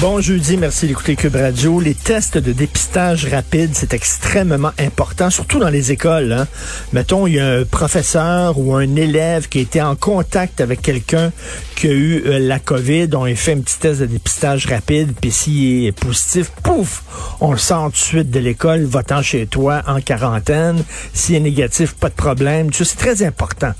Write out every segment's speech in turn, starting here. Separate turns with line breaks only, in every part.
Bon jeudi, merci d'écouter Cube Radio. Les tests de dépistage rapide, c'est extrêmement important, surtout dans les écoles. Hein. Mettons, il y a un professeur ou un élève qui été en contact avec quelqu'un qui a eu euh, la COVID, on lui fait un petit test de dépistage rapide, puis s'il est positif, pouf, on le sort tout de suite de l'école, va-t'en chez toi en quarantaine. S'il est négatif, pas de problème. C'est très important.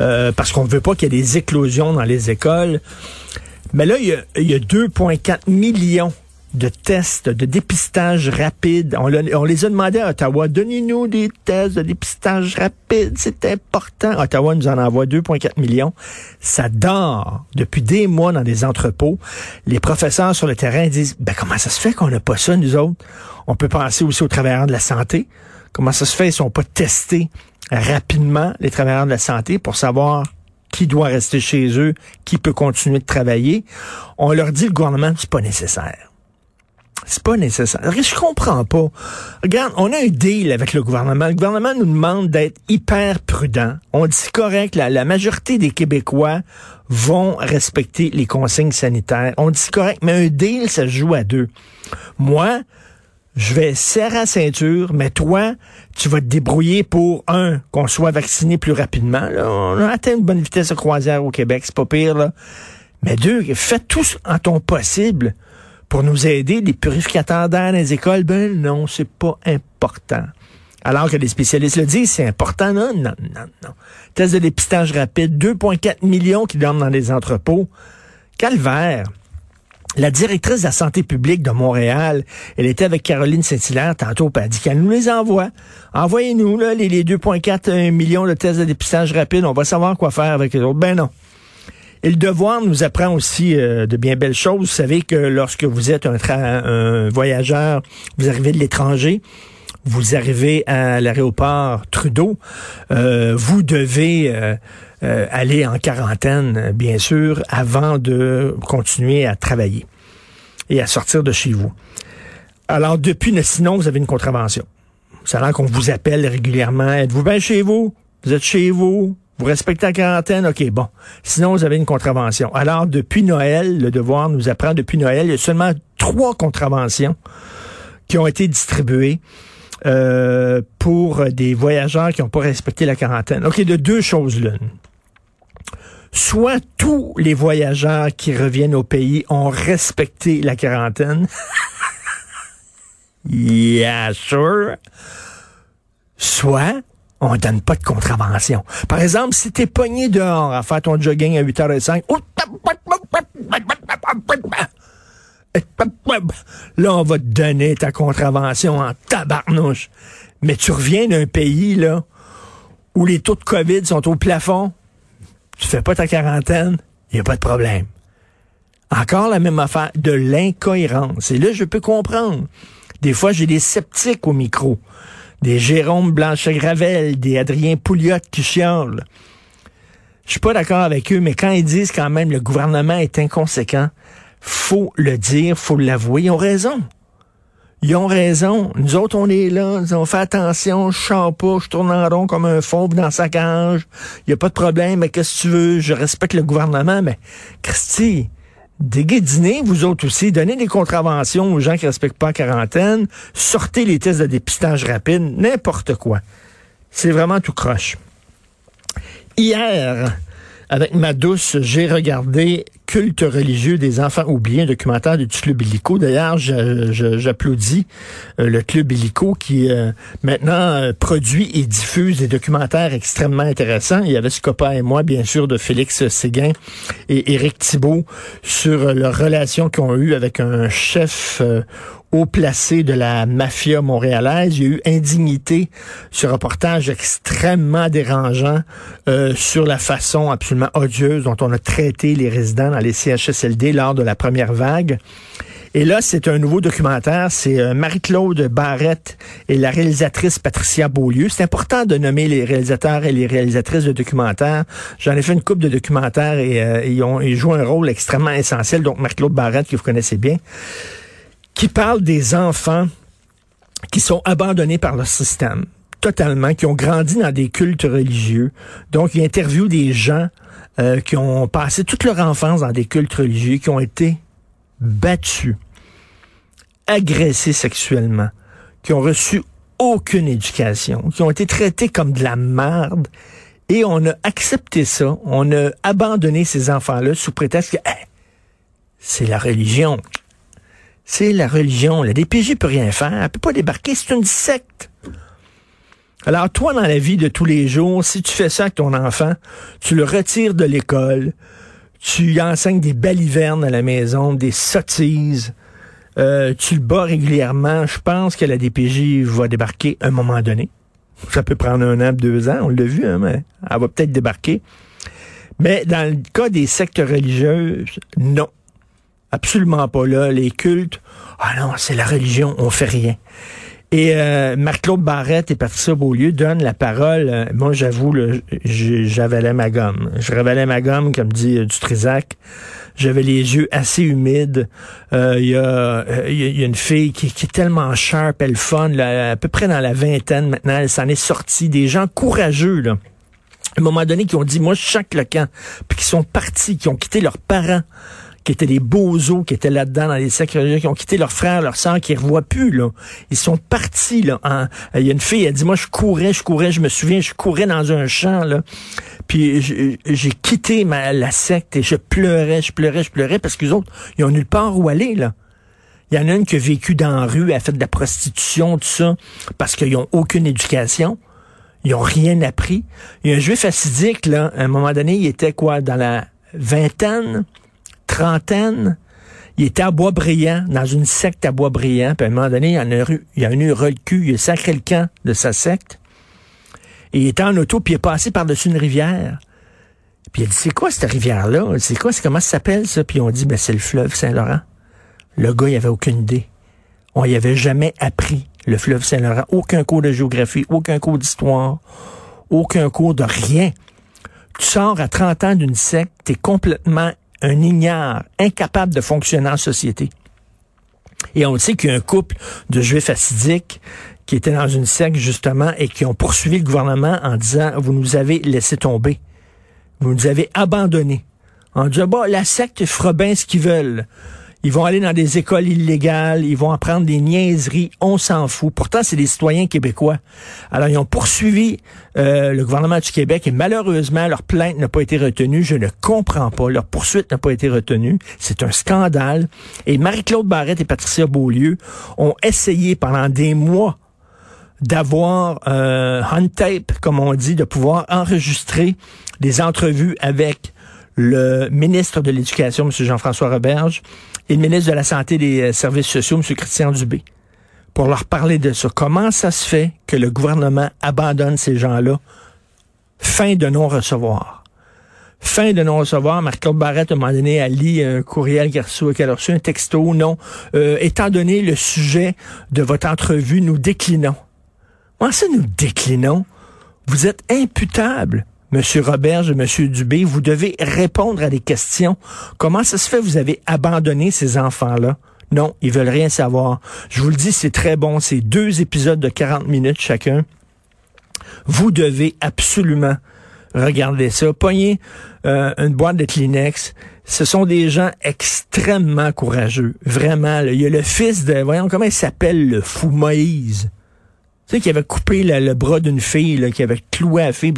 euh, parce qu'on ne veut pas qu'il y ait des éclosions dans les écoles. Mais là, il y a, a 2,4 millions de tests de dépistage rapide. On, on les a demandé à Ottawa. Donnez-nous des tests de dépistage rapide. C'est important. Ottawa nous en envoie 2,4 millions. Ça dort depuis des mois dans des entrepôts. Les professeurs sur le terrain disent, ben, comment ça se fait qu'on n'a pas ça, nous autres? On peut penser aussi aux travailleurs de la santé. Comment ça se fait? Ils sont pas testés rapidement, les travailleurs de la santé, pour savoir qui doit rester chez eux, qui peut continuer de travailler. On leur dit le gouvernement, c'est pas nécessaire. C'est pas nécessaire. Je comprends pas. Regarde, on a un deal avec le gouvernement. Le gouvernement nous demande d'être hyper prudent. On dit correct, la, la majorité des Québécois vont respecter les consignes sanitaires. On dit correct, mais un deal, ça se joue à deux. Moi, je vais serrer la ceinture, mais toi, tu vas te débrouiller pour, un, qu'on soit vacciné plus rapidement. Là. On a atteint une bonne vitesse de croisière au Québec, c'est pas pire. Mais deux, fais tout en ton possible pour nous aider. Les purificateurs d'air dans les écoles, ben non, c'est pas important. Alors que les spécialistes le disent, c'est important. Non, non, non, non. Test de dépistage rapide, 2,4 millions qui dorment dans les entrepôts. Calvaire. La directrice de la santé publique de Montréal, elle était avec Caroline Saint-Hilaire tantôt, puis elle dit qu'elle nous les envoie. Envoyez-nous là, les, les 2,4 millions de tests de dépistage rapide, on va savoir quoi faire avec les autres. Ben non. Et le devoir nous apprend aussi euh, de bien belles choses. Vous savez que lorsque vous êtes un, voyageur, vous arrivez de l'étranger, vous arrivez à l'aéroport Trudeau, euh, vous devez euh, euh, aller en quarantaine, euh, bien sûr, avant de continuer à travailler et à sortir de chez vous. Alors, depuis, sinon, vous avez une contravention. Ça a l'air qu'on vous appelle régulièrement. Êtes-vous bien chez vous? Vous êtes chez vous? Vous respectez la quarantaine? OK, bon. Sinon, vous avez une contravention. Alors, depuis Noël, le devoir nous apprend, depuis Noël, il y a seulement trois contraventions qui ont été distribuées euh, pour des voyageurs qui n'ont pas respecté la quarantaine. OK, de deux choses l'une. Soit tous les voyageurs qui reviennent au pays ont respecté la quarantaine. yeah, sure. Soit on donne pas de contravention. Par exemple, si t'es pogné dehors à faire ton jogging à 8h05, là, on va te donner ta contravention en tabarnouche. Mais tu reviens d'un pays, là, où les taux de COVID sont au plafond, tu fais pas ta quarantaine, il n'y a pas de problème. Encore la même affaire, de l'incohérence. Et là, je peux comprendre. Des fois, j'ai des sceptiques au micro. Des Jérôme Blanchet-Gravel, des Adrien Pouliot qui chiolent. Je suis pas d'accord avec eux, mais quand ils disent quand même le gouvernement est inconséquent, faut le dire, faut l'avouer. Ils ont raison. Ils ont raison. Nous autres, on est là, on fait attention, je chante pas, je tourne en rond comme un fauve dans sa cage. Il y a pas de problème, mais qu'est-ce que tu veux? Je respecte le gouvernement, mais Christy, déguédinez, vous autres aussi, donnez des contraventions aux gens qui respectent pas la quarantaine, sortez les tests de dépistage rapide, n'importe quoi. C'est vraiment tout croche. Hier, avec ma douce, j'ai regardé Culte religieux des enfants oubliés, un documentaire du Club Illico. D'ailleurs, j'applaudis euh, le Club Illico qui euh, maintenant euh, produit et diffuse des documentaires extrêmement intéressants. Il y avait Scopa et moi, bien sûr, de Félix Séguin et Éric Thibault sur leur relation qu'ils ont eue avec un chef euh, haut placé de la mafia montréalaise. Il y a eu Indignité, ce reportage extrêmement dérangeant euh, sur la façon absolument odieuse dont on a traité les résidents dans les CHSLD lors de la première vague. Et là, c'est un nouveau documentaire. C'est euh, Marie-Claude Barrette et la réalisatrice Patricia Beaulieu. C'est important de nommer les réalisateurs et les réalisatrices de documentaires. J'en ai fait une coupe de documentaires et euh, ils, ont, ils jouent un rôle extrêmement essentiel. Donc, Marie-Claude Barrette, que vous connaissez bien, qui parle des enfants qui sont abandonnés par leur système totalement, qui ont grandi dans des cultes religieux. Donc, il interviewe des gens euh, qui ont passé toute leur enfance dans des cultes religieux, qui ont été battus, agressés sexuellement, qui ont reçu aucune éducation, qui ont été traités comme de la merde. Et on a accepté ça, on a abandonné ces enfants-là sous prétexte que c'est la religion. C'est la religion. La DPJ peut rien faire, elle peut pas débarquer, c'est une secte. Alors, toi, dans la vie de tous les jours, si tu fais ça avec ton enfant, tu le retires de l'école, tu enseignes des balivernes à la maison, des sottises, euh, tu le bats régulièrement, je pense que la DPJ va débarquer un moment donné. Ça peut prendre un an, deux ans, on l'a vu, hein, mais elle va peut-être débarquer. Mais dans le cas des sectes religieuses, non. Absolument pas là. Les cultes, ah non, c'est la religion, on fait rien. Et euh, Marc-Claude Barrette et Patricia Beaulieu donnent la parole. Euh, moi, j'avoue, j'avalais ma gomme. Je ravalais ma gomme, comme dit euh, Dutrisac. J'avais les yeux assez humides. Il y, a, une fille qui, est tellement sharp, elle fun, à peu près dans la vingtaine maintenant. Elle s'en est sortie. Des gens courageux, là. À un moment donné, qui ont dit, moi, je chaque le camp. Puis qui sont partis, qui ont quitté leurs parents qui étaient des beaux-os, qui étaient là-dedans dans les sectes qui ont quitté leur frère, leur sœur, qui ne revoient plus, là. Ils sont partis, là. Il y a une fille, elle dit, moi, je courais, je courais, je me souviens, je courais dans un champ, là. Puis j'ai quitté ma, la secte et je pleurais, je pleurais, je pleurais parce que les autres, ils ont nulle part où aller, là. Il y en a une qui a vécu dans la rue, a fait de la prostitution, tout ça, parce qu'ils n'ont aucune éducation. Ils ont rien appris. Il y a un juif assidique, là, à un moment donné, il était quoi, dans la vingtaine, trentaine, il était à Boisbriand, dans une secte à Boisbriand, puis à un moment donné, il y a eu, il y a eu le cul, il a sacré le camp de sa secte, et il était en auto, puis il est passé par-dessus une rivière. Puis il a dit, c'est quoi cette rivière-là? C'est quoi? C'est comment ça s'appelle, ça? Puis on dit, ben, c'est le fleuve Saint-Laurent. Le gars, il avait aucune idée. On y avait jamais appris le fleuve Saint-Laurent. Aucun cours de géographie, aucun cours d'histoire, aucun cours de rien. Tu sors à 30 ans d'une secte, t'es complètement un ignare, incapable de fonctionner en société. Et on sait qu'il y a un couple de juifs assidiques qui étaient dans une secte, justement, et qui ont poursuivi le gouvernement en disant, vous nous avez laissé tomber. Vous nous avez abandonnés. En disant, bon, la secte fera bien ce qu'ils veulent. Ils vont aller dans des écoles illégales, ils vont apprendre des niaiseries, on s'en fout. Pourtant, c'est des citoyens québécois. Alors, ils ont poursuivi euh, le gouvernement du Québec et malheureusement, leur plainte n'a pas été retenue. Je ne comprends pas. Leur poursuite n'a pas été retenue. C'est un scandale. Et Marie-Claude Barrette et Patricia Beaulieu ont essayé pendant des mois d'avoir un euh, tape, comme on dit, de pouvoir enregistrer des entrevues avec le ministre de l'Éducation, M. Jean-François Roberge, et le ministre de la Santé des euh, Services sociaux, M. Christian Dubé, pour leur parler de ça. Comment ça se fait que le gouvernement abandonne ces gens-là? Fin de non-recevoir. Fin de non-recevoir. Marc-Claude Barrette, à un moment donné, a lu un courriel qu'elle a reçu, un texto. Non. Euh, étant donné le sujet de votre entrevue, nous déclinons. Comment ça, nous déclinons? Vous êtes imputable. Monsieur Roberge, Monsieur Dubé, vous devez répondre à des questions. Comment ça se fait vous avez abandonné ces enfants-là? Non, ils veulent rien savoir. Je vous le dis, c'est très bon. C'est deux épisodes de 40 minutes chacun. Vous devez absolument regarder ça. Pognez euh, une boîte de Kleenex. Ce sont des gens extrêmement courageux. Vraiment. Il y a le fils de... Voyons comment il s'appelle, le fou Moïse. Tu sais, qui avait coupé le bras d'une fille, là, qui avait cloué la fille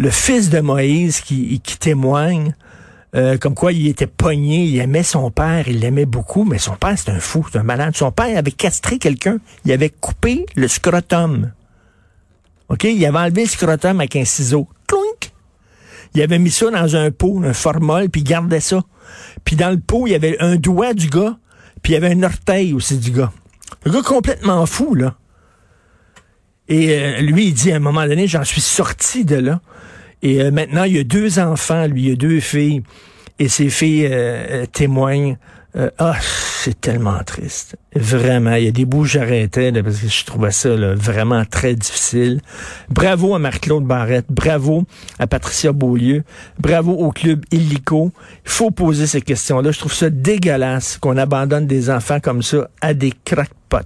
le fils de Moïse qui, qui témoigne, euh, comme quoi il était pogné, il aimait son père, il l'aimait beaucoup, mais son père c'est un fou, c'est un malade. Son père avait castré quelqu'un, il avait coupé le scrotum. OK? Il avait enlevé le scrotum avec un ciseau. Clunk! Il avait mis ça dans un pot, un formol, puis il gardait ça. Puis dans le pot, il y avait un doigt du gars, puis il y avait un orteil aussi du gars. Le gars complètement fou, là. Et euh, lui, il dit à un moment donné, j'en suis sorti de là. Et euh, maintenant, il y a deux enfants, lui, il a deux filles. Et ces filles euh, témoignent. ah, c'est tellement triste. Vraiment, il y a des bouts j'arrêtais parce que je trouvais ça vraiment très difficile. Bravo à Marc-Claude Barrette, bravo à Patricia Beaulieu, bravo au club Illico. Il faut poser ces questions-là. Je trouve ça dégueulasse qu'on abandonne des enfants comme ça à des crackpots.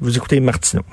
Vous écoutez Martineau.